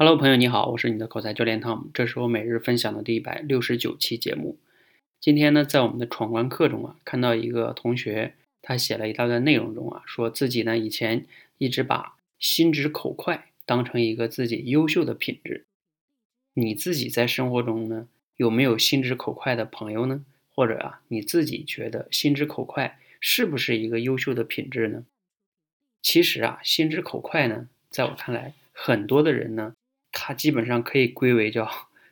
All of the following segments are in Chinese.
Hello，朋友你好，我是你的口才教练 Tom，这是我每日分享的第一百六十九期节目。今天呢，在我们的闯关课中啊，看到一个同学，他写了一大段内容中啊，说自己呢以前一直把心直口快当成一个自己优秀的品质。你自己在生活中呢，有没有心直口快的朋友呢？或者啊，你自己觉得心直口快是不是一个优秀的品质呢？其实啊，心直口快呢，在我看来，很多的人呢。它基本上可以归为叫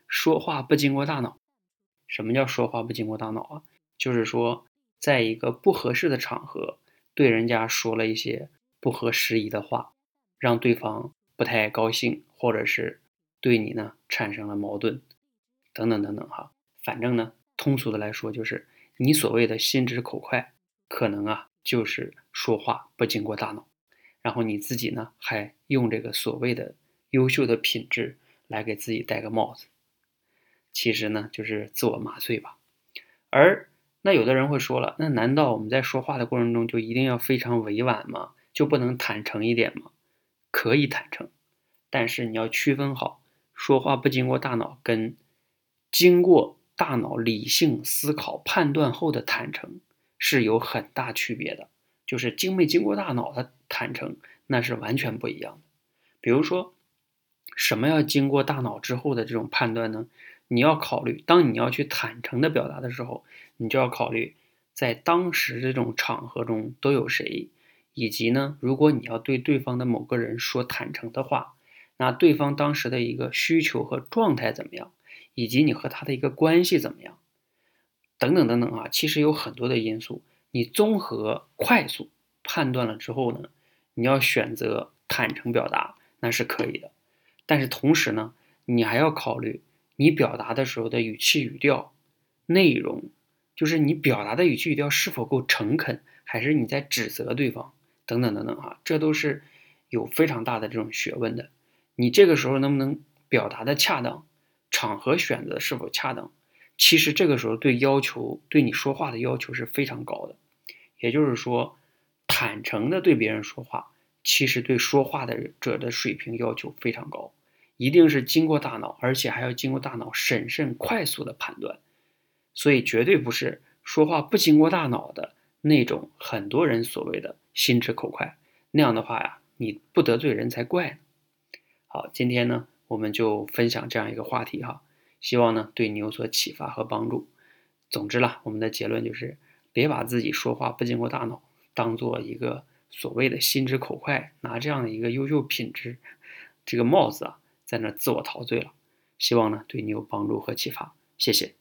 说话不经过大脑。什么叫说话不经过大脑啊？就是说，在一个不合适的场合，对人家说了一些不合时宜的话，让对方不太高兴，或者是对你呢产生了矛盾，等等等等哈。反正呢，通俗的来说，就是你所谓的心直口快，可能啊就是说话不经过大脑，然后你自己呢还用这个所谓的。优秀的品质来给自己戴个帽子，其实呢就是自我麻醉吧。而那有的人会说了，那难道我们在说话的过程中就一定要非常委婉吗？就不能坦诚一点吗？可以坦诚，但是你要区分好，说话不经过大脑跟经过大脑理性思考判断后的坦诚是有很大区别的。就是经没经过大脑的坦诚，那是完全不一样的。比如说。什么要经过大脑之后的这种判断呢？你要考虑，当你要去坦诚的表达的时候，你就要考虑在当时这种场合中都有谁，以及呢，如果你要对对方的某个人说坦诚的话，那对方当时的一个需求和状态怎么样，以及你和他的一个关系怎么样，等等等等啊，其实有很多的因素，你综合快速判断了之后呢，你要选择坦诚表达，那是可以的。但是同时呢，你还要考虑你表达的时候的语气语调、内容，就是你表达的语气语调是否够诚恳，还是你在指责对方，等等等等哈，这都是有非常大的这种学问的。你这个时候能不能表达的恰当，场合选择是否恰当，其实这个时候对要求对你说话的要求是非常高的。也就是说，坦诚的对别人说话。其实对说话的者的水平要求非常高，一定是经过大脑，而且还要经过大脑审慎、快速的判断，所以绝对不是说话不经过大脑的那种很多人所谓的心直口快那样的话呀，你不得罪人才怪呢。好，今天呢我们就分享这样一个话题哈，希望呢对你有所启发和帮助。总之啦，我们的结论就是别把自己说话不经过大脑当做一个。所谓的心直口快，拿这样的一个优秀品质，这个帽子啊，在那自我陶醉了。希望呢对你有帮助和启发，谢谢。